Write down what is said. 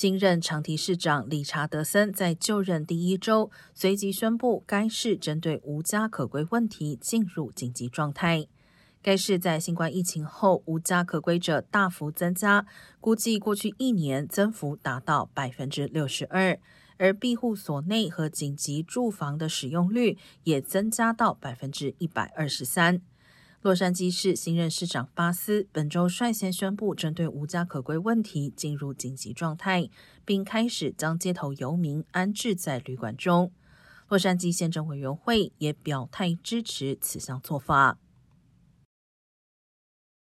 新任长堤市长理查德森在就任第一周，随即宣布该市针对无家可归问题进入紧急状态。该市在新冠疫情后，无家可归者大幅增加，估计过去一年增幅达到百分之六十二，而庇护所内和紧急住房的使用率也增加到百分之一百二十三。洛杉矶市新任市长巴斯本周率先宣布，针对无家可归问题进入紧急状态，并开始将街头游民安置在旅馆中。洛杉矶县政委员会也表态支持此项做法。